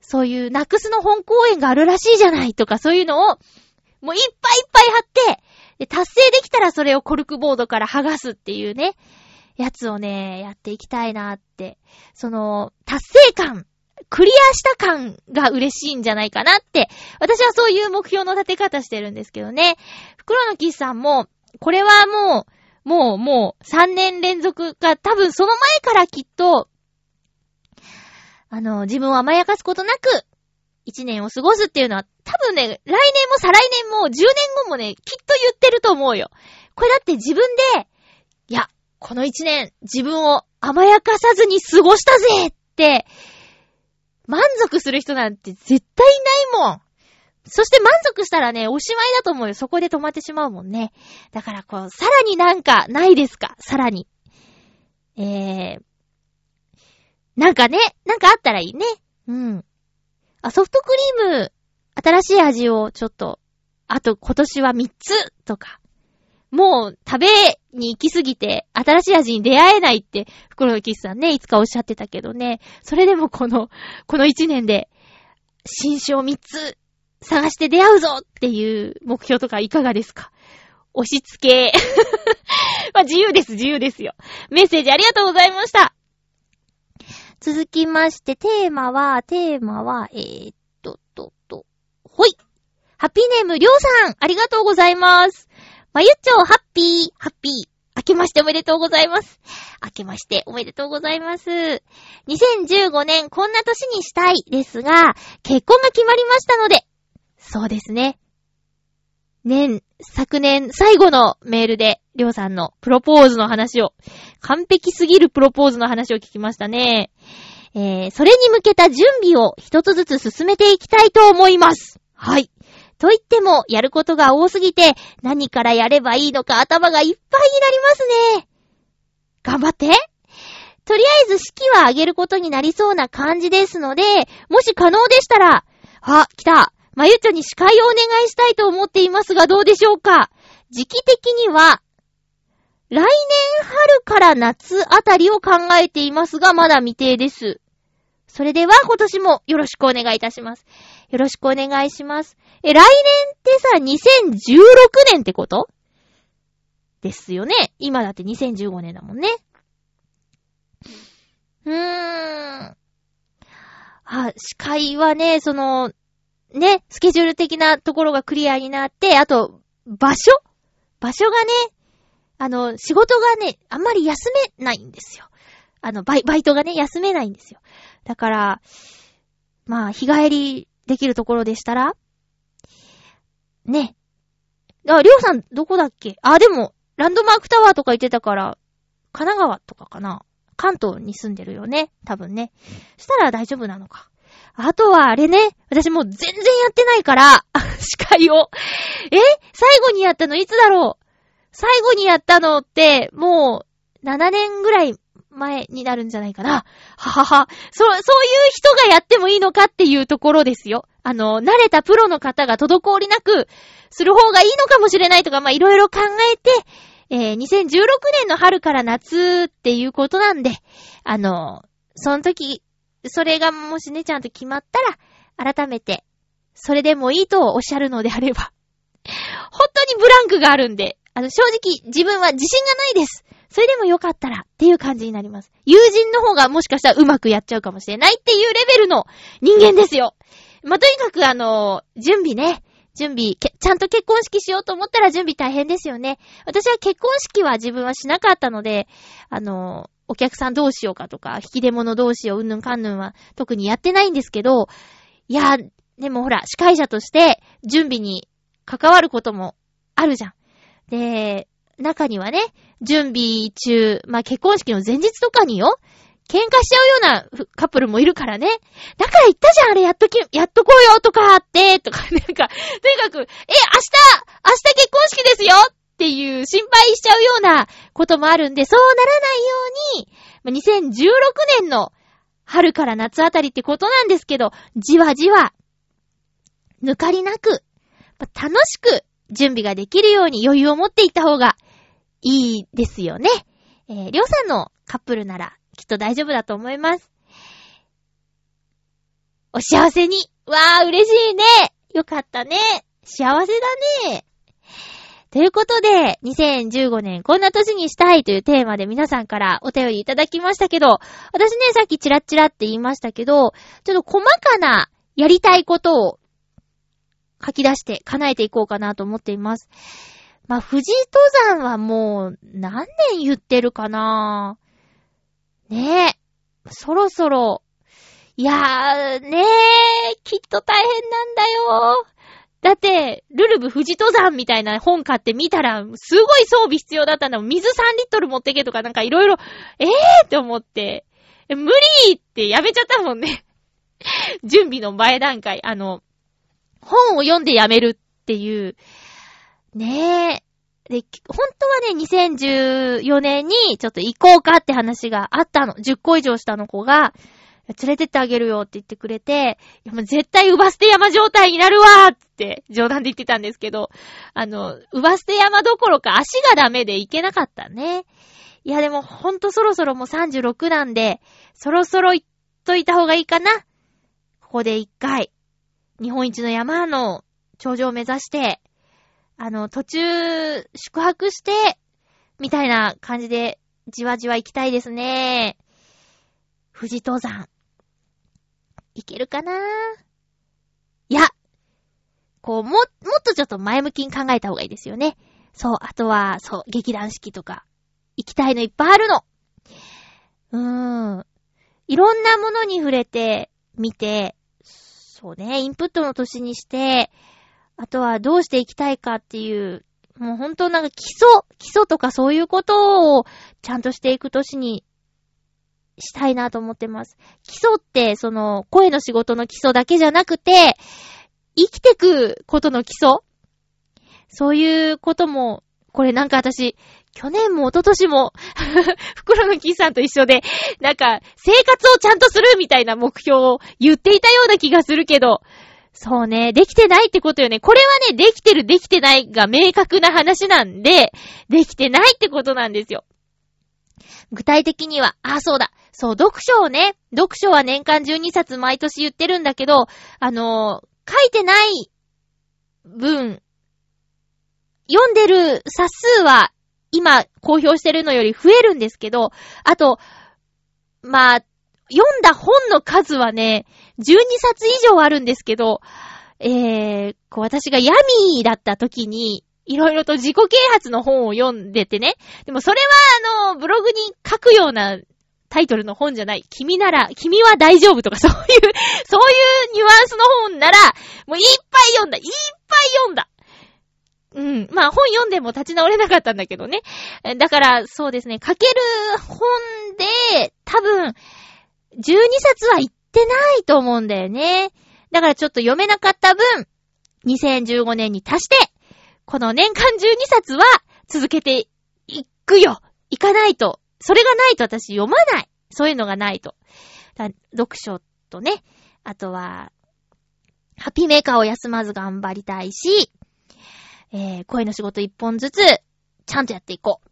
そういうナクスの本公演があるらしいじゃないとか、そういうのを、もういっぱいいっぱい貼って、で、達成できたらそれをコルクボードから剥がすっていうね、やつをね、やっていきたいなって。その、達成感、クリアした感が嬉しいんじゃないかなって、私はそういう目標の立て方してるんですけどね。袋のキスさんも、これはもう、もう、もう、3年連続か、多分その前からきっと、あの、自分を甘やかすことなく、一年を過ごすっていうのは、多分ね、来年も再来年も10年後もね、きっと言ってると思うよ。これだって自分で、いや、この一年、自分を甘やかさずに過ごしたぜって、満足する人なんて絶対いないもん。そして満足したらね、おしまいだと思うよ。そこで止まってしまうもんね。だからこう、さらになんかないですか？さらに。えー、なんかね、なんかあったらいいね。うん。あ、ソフトクリーム、新しい味をちょっとあと今年は3つとか、もう食べに行きすぎて新しい味に出会えないって袋のキスさんね、いつかおっしゃってたけどね。それでもこの、この1年で新種を3つ探して出会うぞっていう目標とかいかがですか？押し付け。[LAUGHS] まあ自由です、自由ですよ。メッセージありがとうございました。続きまして、テーマは、テーマは、えー、っと、と、と、ほい。ハッピーネーム、りょうさん、ありがとうございます。まゆっちょ、ハッピー、ハッピー。明けましておめでとうございます。明けましておめでとうございます。2015年こんな年にしたいですが、結婚が決まりましたので、そうですね。年、昨年最後のメールで、りょうさんのプロポーズの話を、完璧すぎるプロポーズの話を聞きましたね。えー、それに向けた準備を一つずつ進めていきたいと思います。はい。と言っても、やることが多すぎて、何からやればいいのか頭がいっぱいになりますね。頑張ってとりあえず式は上げることになりそうな感じですので、もし可能でしたら、あ、来た。まゆちょに司会をお願いしたいと思っていますがどうでしょうか？時期的には、来年春から夏あたりを考えていますが、まだ未定です。それでは今年もよろしくお願いいたします。よろしくお願いします。え、来年ってさ、2016年ってこと？ですよね。今だって2015年だもんね。うーん。あ、司会はね、その、ね、スケジュール的なところがクリアになって、あと、場所？場所がね、あの、仕事がね、あんまり休めないんですよ。あの、バイ、バイトがね、休めないんですよ。だから、まあ、日帰りできるところでしたら、ね。あ、りょうさん、どこだっけ？あ、でも、ランドマークタワーとか言ってたから、神奈川とかかな関東に住んでるよね。多分ね。したら大丈夫なのか。あとはあれね、私もう全然やってないから、[LAUGHS] 司会を。え？最後にやったのいつだろう？最後にやったのって、もう、7年ぐらい前になるんじゃないかな。ははは。そ、そういう人がやってもいいのかっていうところですよ。あの、慣れたプロの方が滞りなくする方がいいのかもしれないとか、ま、いろいろ考えて、えー、2016年の春から夏っていうことなんで、あの、その時、それがもしね、ちゃんと決まったら、改めて、それでもいいとおっしゃるのであれば、[LAUGHS] 本当にブランクがあるんで、あの、正直、自分は自信がないです。それでもよかったらっていう感じになります。友人の方がもしかしたらうまくやっちゃうかもしれないっていうレベルの人間ですよ。まあ、とにかくあの、準備ね。準備、ちゃんと結婚式しようと思ったら準備大変ですよね。私は結婚式は自分はしなかったので、あの、お客さんどうしようかとか、引き出物どうしよう、うんぬんかんぬんは特にやってないんですけど、いや、でもほら、司会者として準備に関わることもあるじゃん。で、中にはね、準備中、まあ、結婚式の前日とかによ、喧嘩しちゃうようなカップルもいるからね。だから言ったじゃん、あれやっとき、やっとこうよとかって、とか、なんか、とにかく、え、明日、明日結婚式ですよっていう心配しちゃうようなこともあるんで、そうならないように、2016年の春から夏あたりってことなんですけど、じわじわ、抜かりなく、楽しく準備ができるように余裕を持っていった方がいいですよね。えー、りょうさんのカップルならきっと大丈夫だと思います。お幸せに。わー、嬉しいね。よかったね。幸せだね。ということで、2015年こんな年にしたいというテーマで皆さんからお便りいただきましたけど、私ね、さっきチラッチラって言いましたけど、ちょっと細かなやりたいことを書き出して叶えていこうかなと思っています。まあ、富士登山はもう何年言ってるかな？ねえ。そろそろ。いやー、ねえ、きっと大変なんだよ。だって、ルルブ富士登山みたいな本買ってみたら、すごい装備必要だったんだもん。水3リットル持ってけとかなんかいろいろ、ええーって思って、無理ってやめちゃったもんね。[LAUGHS] 準備の前段階。あの、本を読んでやめるっていう。ねえ。で、本当はね、2014年にちょっと行こうかって話があったの。10個以上下の子が、連れてってあげるよって言ってくれて、いやもう絶対ウバステ山状態になるわーって冗談で言ってたんですけど、あの、ウバステ山どころか足がダメで行けなかったね。いやでもほんとそろそろもう36なんで、そろそろ行っといた方がいいかな。ここで一回、日本一の山の頂上を目指して、あの、途中、宿泊して、みたいな感じで、じわじわ行きたいですね。富士登山。いけるかな？いや、こう、も、もっとちょっと前向きに考えた方がいいですよね。そう、あとは、そう、劇団四季とか、行きたいのいっぱいあるの。うーん。いろんなものに触れて、見て、そうね、インプットの年にして、あとはどうしていきたいかっていう、もう本当なんか基礎、基礎とかそういうことをちゃんとしていく年にしたいなと思ってます。基礎って、その、声の仕事の基礎だけじゃなくて、生きてくことの基礎そういうことも、これなんか私、去年も一昨年も [LAUGHS] 袋のキーさんと一緒で、なんか、生活をちゃんとするみたいな目標を言っていたような気がするけど、そうね、できてないってことよね。これはね、できてる、できてないが明確な話なんで、できてないってことなんですよ。具体的には、あ、そうだ。そう、読書をね、読書は年間12冊毎年言ってるんだけど、あのー、書いてない分、読んでる冊数は今公表してるのより増えるんですけど、あと、まあ、読んだ本の数はね、12冊以上あるんですけど、えー、こう私がヤミーだった時に、いろいろと自己啓発の本を読んでてね。でもそれはあの、ブログに書くようなタイトルの本じゃない。君なら、君は大丈夫とか [LAUGHS] そういう、そういうニュアンスの本なら、もういっぱい読んだ。いっぱい読んだ。うん。まあ本読んでも立ち直れなかったんだけどね。だからそうですね、書ける本で多分12冊は行ってないと思うんだよね。だからちょっと読めなかった分、2015年に足して、この年間12冊は続けていくよ。行かないと。それがないと私読まない。そういうのがないと。読書とね、あとは、ハッピーメーカーを休まず頑張りたいし、えー、声の仕事一本ずつ、ちゃんとやっていこう。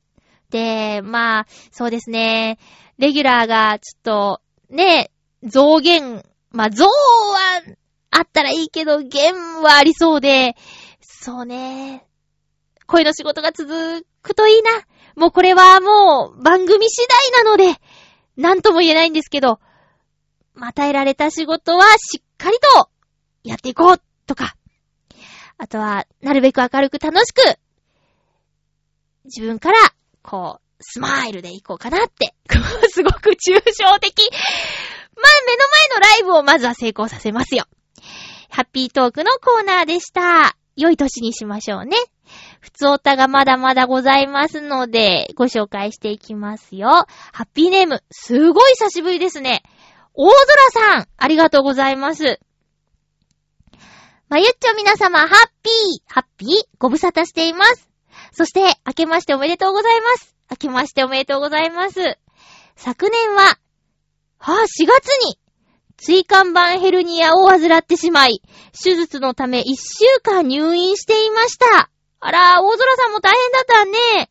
で、まあ、そうですね。レギュラーが、ちょっと、ね、増減、まあ、増は、あったらいいけど、減はありそうで、そうね。声の仕事が続くといいな。もうこれはもう番組次第なので、なんとも言えないんですけど、与えられた仕事はしっかりとやっていこうとか、あとは、なるべく明るく楽しく、自分から、こう、スマイルでいこうかなって、[LAUGHS] すごく抽象的。まあ、目の前のライブをまずは成功させますよ。ハッピートークのコーナーでした。良い年にしましょうね。普通おたがまだまだございますので、ご紹介していきますよ。ハッピーネーム、すごい久しぶりですね。大空さん、ありがとうございます。まゆっちょ皆様、ハッピー、ハッピー、ご無沙汰しています。そして、明けましておめでとうございます。明けましておめでとうございます。昨年は、はぁ、4月に、椎間板ヘルニアを患ってしまい、手術のため1週間入院していました。あら、大空さんも大変だったね。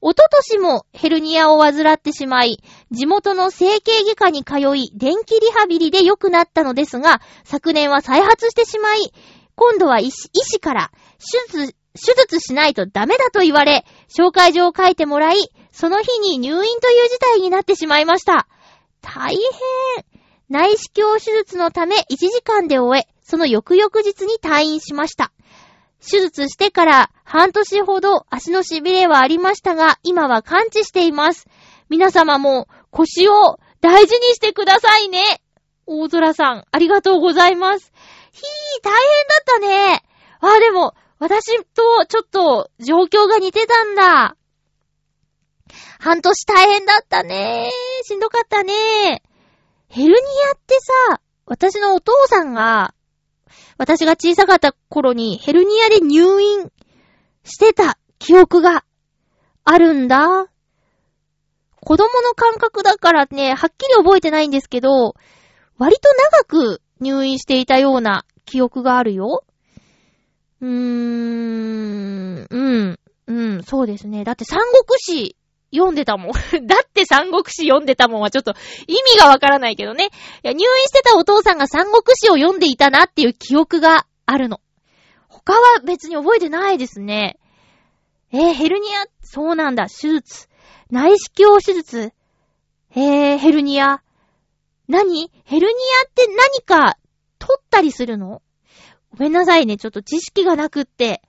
おととしもヘルニアを患ってしまい、地元の整形外科に通い、電気リハビリで良くなったのですが、昨年は再発してしまい、今度は医師医師から、手術、手術しないとダメだと言われ、紹介状を書いてもらい、その日に入院という事態になってしまいました。大変。内視鏡手術のため1時間で終え、その翌々日に退院しました。手術してから半年ほど足の痺れはありましたが、今は完治しています。皆様も腰を大事にしてくださいね。大空さん、ありがとうございます。ひー、大変だったね。あ、でも、私とちょっと状況が似てたんだ。半年大変だったね。しんどかったね。ヘルニアってさ、私のお父さんが、私が小さかった頃にヘルニアで入院してた記憶があるんだ。子供の感覚だからね、はっきり覚えてないんですけど、割と長く入院していたような記憶があるよ。うーん、うん、うん、そうですね。だって三国志読んでたもん。[LAUGHS] だって三国志読んでたもんはちょっと意味がわからないけどね。いや、入院してたお父さんが三国志を読んでいたなっていう記憶があるの。他は別に覚えてないですね。えー、ヘルニア、そうなんだ、手術。内視鏡手術？えー、ヘルニア？何？ヘルニアって何か取ったりするの？ごめんなさいね、ちょっと知識がなくって。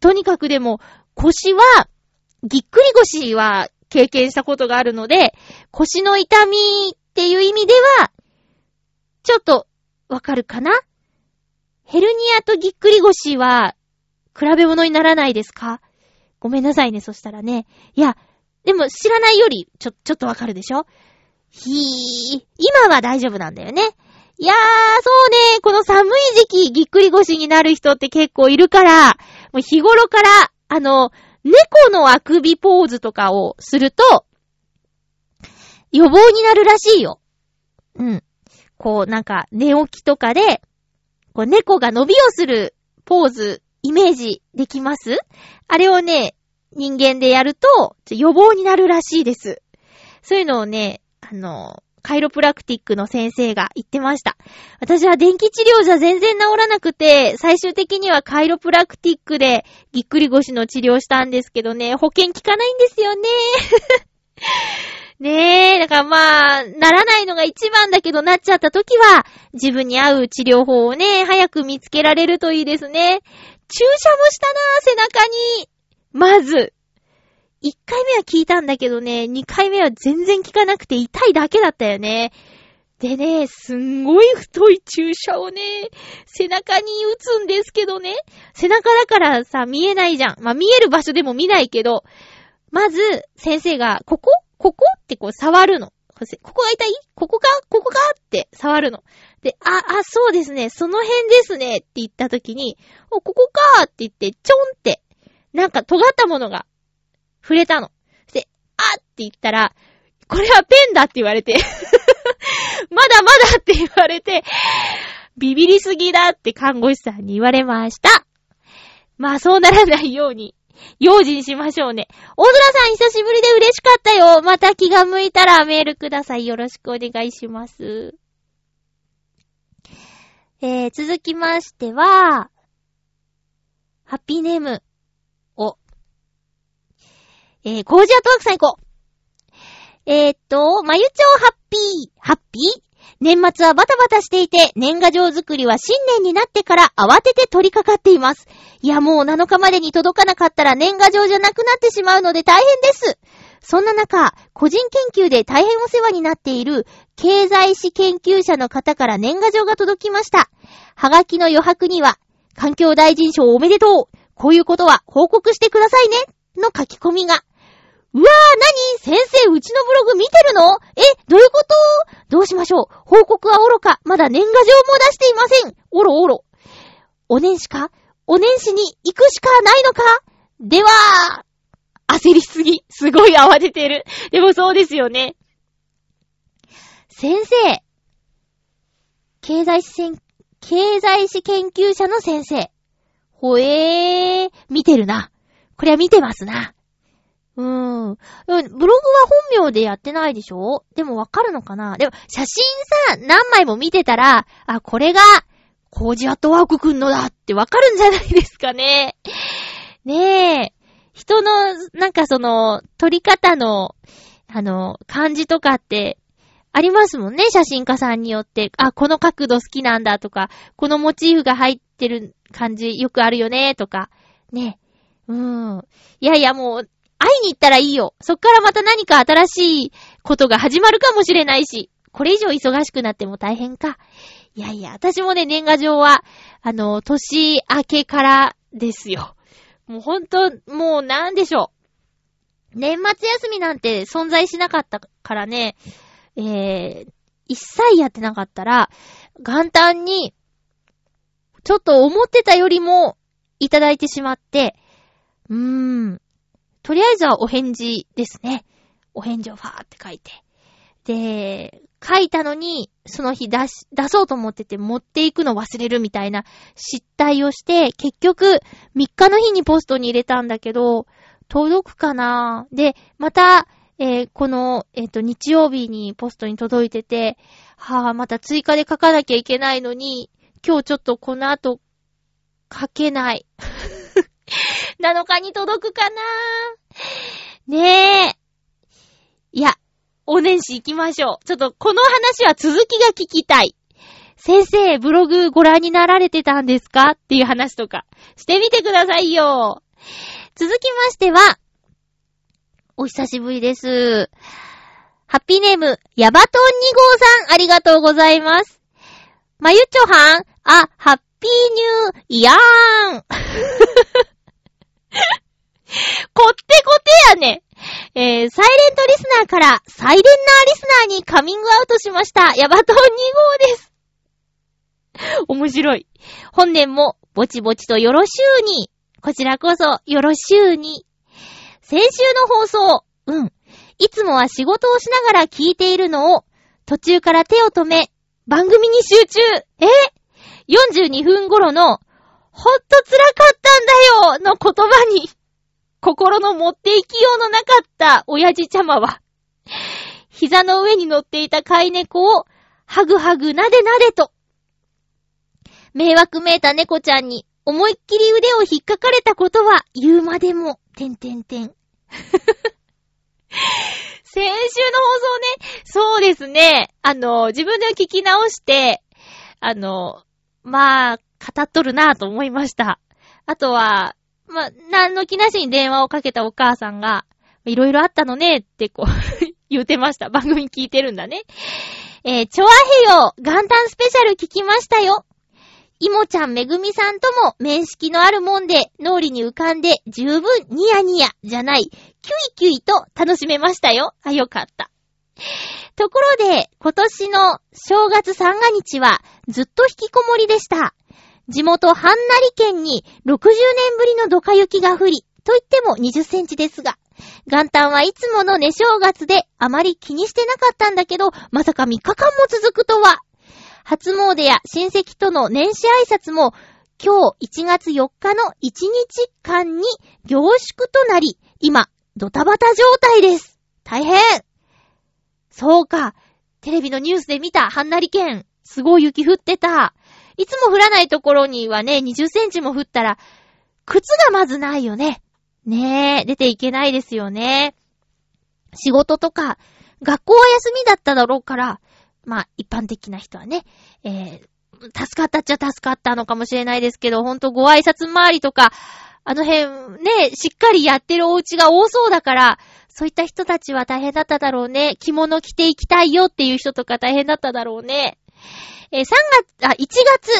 とにかくでも、腰は、ぎっくり腰は経験したことがあるので、腰の痛みっていう意味では、ちょっとわかるかな？ヘルニアとぎっくり腰は、比べ物にならないですか？ごめんなさいね、そしたらね。いや、でも知らないより、ちょ、ちょっとわかるでしょ？ひー、今は大丈夫なんだよね。いやー、そうね、この寒い時期、ぎっくり腰になる人って結構いるから、もう日頃から、あの、猫のあくびポーズとかをすると、予防になるらしいよ。うん。こう、なんか、寝起きとかで、こう、猫が伸びをするポーズ、イメージできます？あれをね、人間でやると、予防になるらしいです。そういうのをね、あの、カイロプラクティックの先生が言ってました。私は電気治療じゃ全然治らなくて、最終的にはカイロプラクティックでぎっくり腰の治療したんですけどね、保険効かないんですよね。[LAUGHS] ねえ、だからまあ、ならないのが一番だけどなっちゃった時は、自分に合う治療法をね、早く見つけられるといいですね。注射もしたな、背中に。まず。一回目は効いたんだけどね、二回目は全然効かなくて痛いだけだったよね。でね、すんごい太い注射をね、背中に打つんですけどね。背中だからさ、見えないじゃん。まあ、見える場所でも見ないけど、まず、先生が、ここ？ここ？ってこう触るの。ここが痛い？ここか？ここか？って触るの。で、あ、あ、そうですね。その辺ですね。って言った時に、お、ここか？って言って、ちょんって、なんか尖ったものが触れたの。で、あって言ったら、これはペンだって言われて [LAUGHS] まだまだって言われて、ビビりすぎだって看護師さんに言われました。まあそうならないように、用心しましょうね。大空さん久しぶりで嬉しかったよ。また気が向いたらメールください。よろしくお願いします。えー、続きましては、ハッピーネーム。えー、コージアトワークさん行こう。えー、っと、まゆちょうハッピー、ハッピー？年末はバタバタしていて、年賀状作りは新年になってから慌てて取り掛かっています。いや、もう7日までに届かなかったら年賀状じゃなくなってしまうので大変です。そんな中、個人研究で大変お世話になっている経済史研究者の方から年賀状が届きました。はがきの余白には、環境大臣賞おめでとうこういうことは報告してくださいねの書き込みが。うわぁ、なに先生、うちのブログ見てるの？え、どういうこと？どうしましょう？報告は愚か。まだ年賀状も出していません。おろおろ。お年始か？お年始に行くしかないのか？では、焦りすぎ。すごい慌ててる。でもそうですよね。先生。経済史経済史研究者の先生。ほえー、見てるな。これは見てますな。うん。ブログは本名でやってないでしょ？でもわかるのかな？でも、写真さ、何枚も見てたら、あ、これが、コージアットワークくんのだってわかるんじゃないですかね。ねえ。人の、なんかその、撮り方の、あの、感じとかって、ありますもんね、写真家さんによって。あ、この角度好きなんだとか、このモチーフが入ってる感じよくあるよね、とか。ね。うん。いやいや、もう、会いに行ったらいいよ。そっからまた何か新しいことが始まるかもしれないし、これ以上忙しくなっても大変か。いやいや、私もね、年賀状は、あの、年明けからですよ。もうほんと、もうなんでしょう。年末休みなんて存在しなかったからね、えー、一切やってなかったら、元旦に、ちょっと思ってたよりも、いただいてしまって、うーん、とりあえずはお返事ですね。お返事をファーって書いて。で、書いたのに、その日出し、出そうと思ってて持っていくの忘れるみたいな失態をして、結局3日の日にポストに入れたんだけど、届くかな？で、また、えー、この、えっ、ー、と、日曜日にポストに届いてて、はぁ、また追加で書かなきゃいけないのに、今日ちょっとこの後、書けない。[LAUGHS] 7日に届くかなねえ。いや、お年始行きましょう。ちょっとこの話は続きが聞きたい。先生、ブログご覧になられてたんですか？っていう話とか、してみてくださいよ。続きましては、お久しぶりです。ハッピーネーム、ヤバトン2号さん、ありがとうございます。まゆちょはん、あ、ハッピーニューイヤーン。[LAUGHS] [LAUGHS] こってこてやね。えー、サイレントリスナーからサイレンナーリスナーにカミングアウトしました。ヤバトン2号です。面白い。本年もぼちぼちとよろしゅうに。こちらこそよろしゅうに。先週の放送、うん。いつもは仕事をしながら聞いているのを、途中から手を止め、番組に集中。え ?42 分頃の、ほっと辛かったんだよの言葉に。心の持っていきようのなかった親父ちゃまは、膝の上に乗っていた飼い猫を、ハグハグなでなでと、迷惑めいた猫ちゃんに思いっきり腕を引っかかれたことは言うまでも、てんてんてん。[LAUGHS] 先週の放送ね、そうですね、あの、自分で聞き直して、あの、まあ、語っとるなぁと思いました。あとは、ま、何の気なしに電話をかけたお母さんが、いろいろあったのねってこう [LAUGHS] 言うてました。番組聞いてるんだね。えー、チョアヘヨ、元旦スペシャル聞きましたよ。イモちゃんめぐみさんとも面識のあるもんで、脳裏に浮かんで十分ニヤニヤじゃない、キュイキュイと楽しめましたよ。あ、よかった。ところで、今年の正月三が日はずっと引きこもりでした。地元ハンナリ県に60年ぶりのドカ雪が降り、と言っても20センチですが、元旦はいつもの寝正月であまり気にしてなかったんだけど、まさか3日間も続くとは。初詣や親戚との年始挨拶も、今日1月4日の1日間に凝縮となり、今、ドタバタ状態です。大変そうか。テレビのニュースで見た、ハンナリ県。すごい雪降ってた。いつも降らないところにはね、20センチも降ったら、靴がまずないよね。ねえ、出ていけないですよね。仕事とか、学校は休みだっただろうから、まあ、一般的な人はね、えー、助かったっちゃ助かったのかもしれないですけど、ほんとご挨拶回りとか、あの辺ね、しっかりやってるお家が多そうだから、そういった人たちは大変だっただろうね。着物着ていきたいよっていう人とか大変だっただろうね。えー、3月、あ、1月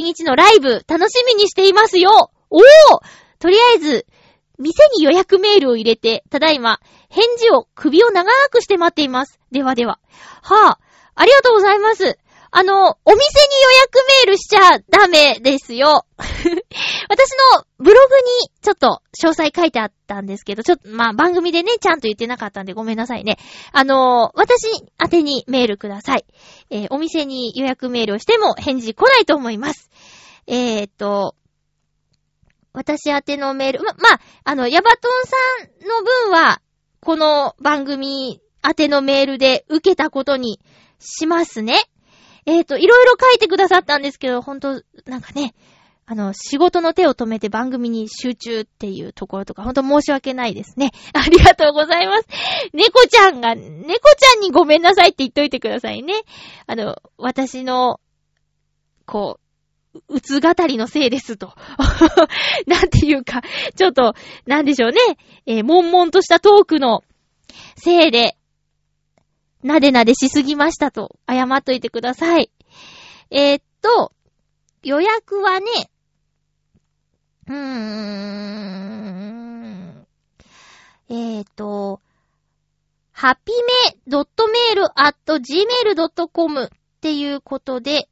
31日のライブ、楽しみにしていますよおーとりあえず、店に予約メールを入れて、ただいま、返事を首を長くして待っています。ではでは。はぁ、あ、ありがとうございます。あの、お店に予約メールしちゃダメですよ。[LAUGHS] 私のブログにちょっと詳細書いてあったんですけど、ちょっと、まあ番組でね、ちゃんと言ってなかったんでごめんなさいね。あの、私宛てにメールください。えー、お店に予約メールをしても返事来ないと思います。えー、っと、私宛てのメール、ま、まあ、あの、ヤバトンさんの分は、この番組宛てのメールで受けたことにしますね。えっ、ー、と、いろいろ書いてくださったんですけど、ほんと、なんかね、あの、仕事の手を止めて番組に集中っていうところとか、ほんと申し訳ないですね。[LAUGHS] ありがとうございます。猫ちゃんが、猫ちゃんにごめんなさいって言っといてくださいね。あの、私の、こう、うつ語りのせいですと。[LAUGHS] なんていうか、ちょっと、なんでしょうね。えー、悶々としたトークのせいで、なでなでしすぎましたと、謝っといてください。えー、っと、予約はね、うーん、えー、っと、ハピメドットメールアット gmail.com っていうことで、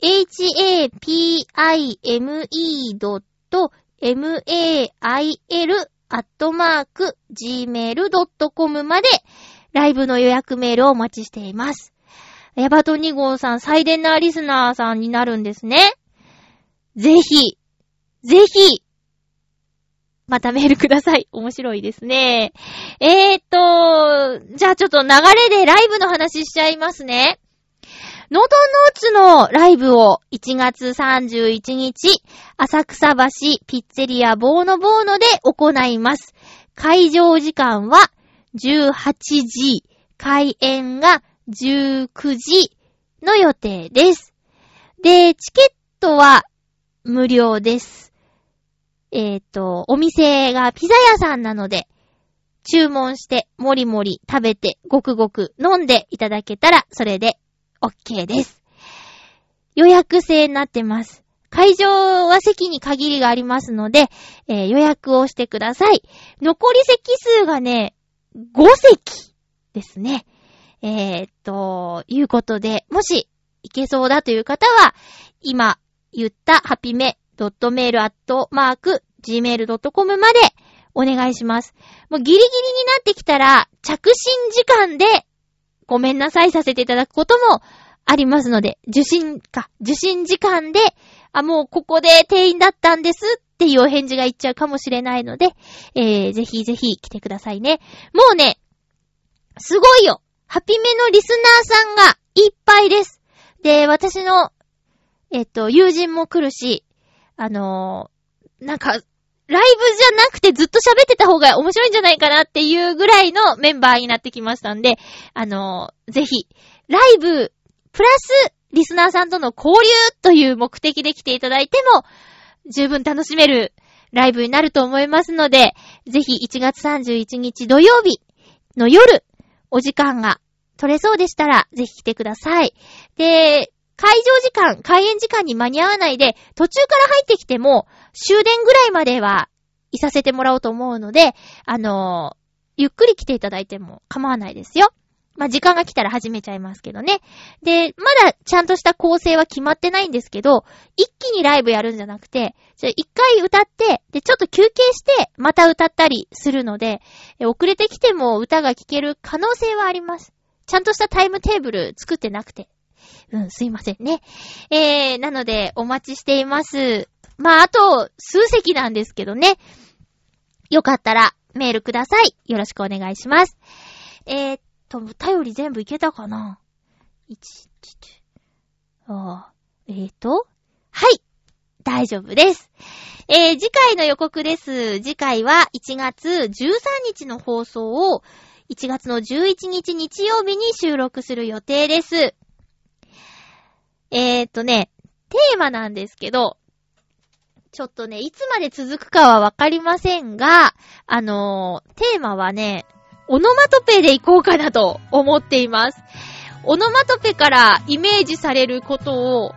hapime.mail アットマーク gmail.com までライブの予約メールをお待ちしています。ヤバト2号さん、最電なリスナーさんになるんですね。ぜひ、ぜひ、またメールください。面白いですね。えーと、じゃあちょっと流れでライブの話しちゃいますね。ノートノーツのライブを1月31日、浅草橋ピッツェリアボーノボーノで行います。会場時間は18時、開演が19時の予定です。で、チケットは無料です。えっ、ー、と、お店がピザ屋さんなので、注文して、もりもり食べて、ごくごく飲んでいただけたら、それで OK です。予約制になってます。会場は席に限りがありますので、えー、予約をしてください。残り席数がね、5席ですね。えー、っと、いうことで、もし、いけそうだという方は、今言ったハピメドットメールアットマーク gmail.com までお願いします。もうギリギリになってきたら、着信時間でごめんなさいさせていただくこともありますので、受信か、受信時間で、あ、もうここで定員だったんですっていうお返事がいっちゃうかもしれないので、えー、ぜひぜひ来てくださいね。もうね、すごいよハピメのリスナーさんがいっぱいです。で、私の、えっと、友人も来るし、あのー、なんか、ライブじゃなくてずっと喋ってた方が面白いんじゃないかなっていうぐらいのメンバーになってきましたんで、あのー、ぜひ、ライブ、プラス、リスナーさんとの交流という目的で来ていただいても、十分楽しめるライブになると思いますので、ぜひ1月31日土曜日の夜、お時間が取れそうでしたら、ぜひ来てください。で、会場時間、開演時間に間に合わないで、途中から入ってきても、終電ぐらいまではいさせてもらおうと思うので、あのー、ゆっくり来ていただいても構わないですよ。まあ、時間が来たら始めちゃいますけどね。で、まだちゃんとした構成は決まってないんですけど、一気にライブやるんじゃなくて、一回歌って、で、ちょっと休憩して、また歌ったりするので、遅れてきても歌が聴ける可能性はあります。ちゃんとしたタイムテーブル作ってなくて。うん、すいませんね。えー、なので、お待ちしています。まあ、あと、数席なんですけどね。よかったら、メールください。よろしくお願いします。えー、と、頼り全部いけたかな ?1、1、あえーと、はい。大丈夫です。えー、次回の予告です。次回は1月13日の放送を1月の11日日曜日に収録する予定です。えーとね、テーマなんですけど、ちょっとね、いつまで続くかはわかりませんが、あのー、テーマはね、オノマトペでいこうかなと思っています。オノマトペからイメージされることを、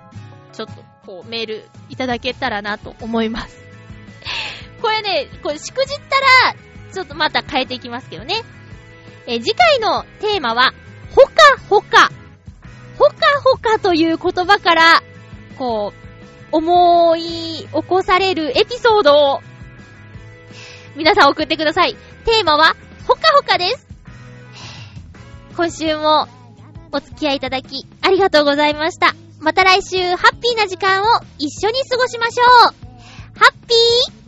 ちょっとこうメールいただけたらなと思います。これね、これしくじったら、ちょっとまた変えていきますけどね。え次回のテーマは、ほかほか。ほかほかという言葉から、こう、思い起こされるエピソードを、皆さん送ってください。テーマは、ほかほかです。今週も、お付き合いいただき、ありがとうございました。また来週、ハッピーな時間を一緒に過ごしましょう。ハッピー